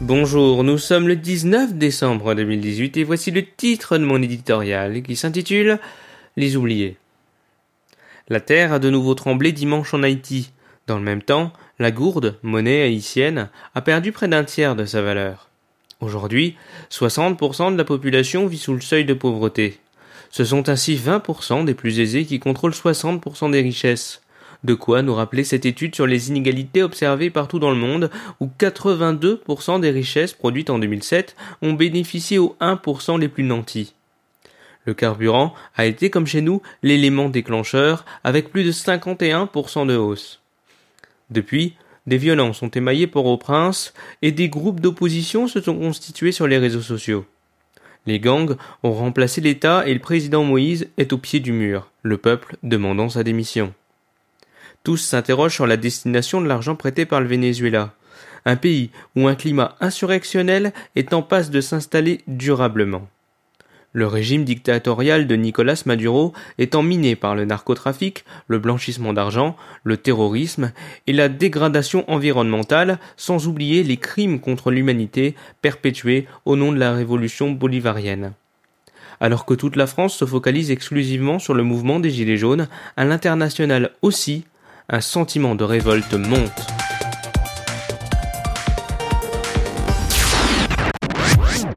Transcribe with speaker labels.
Speaker 1: Bonjour, nous sommes le 19 décembre 2018 et voici le titre de mon éditorial qui s'intitule Les oubliés. La terre a de nouveau tremblé dimanche en Haïti. Dans le même temps, la gourde, monnaie haïtienne, a perdu près d'un tiers de sa valeur. Aujourd'hui, 60% de la population vit sous le seuil de pauvreté. Ce sont ainsi 20% des plus aisés qui contrôlent 60% des richesses. De quoi nous rappeler cette étude sur les inégalités observées partout dans le monde, où 82% des richesses produites en 2007 ont bénéficié aux 1% les plus nantis. Le carburant a été, comme chez nous, l'élément déclencheur, avec plus de 51% de hausse. Depuis, des violences ont émaillé Port-au-Prince et des groupes d'opposition se sont constitués sur les réseaux sociaux. Les gangs ont remplacé l'État et le président Moïse est au pied du mur, le peuple demandant sa démission. Tous s'interrogent sur la destination de l'argent prêté par le Venezuela, un pays où un climat insurrectionnel est en passe de s'installer durablement. Le régime dictatorial de Nicolas Maduro étant miné par le narcotrafic, le blanchissement d'argent, le terrorisme et la dégradation environnementale, sans oublier les crimes contre l'humanité perpétués au nom de la révolution bolivarienne. Alors que toute la France se focalise exclusivement sur le mouvement des Gilets jaunes, à l'international aussi, un sentiment de révolte monte.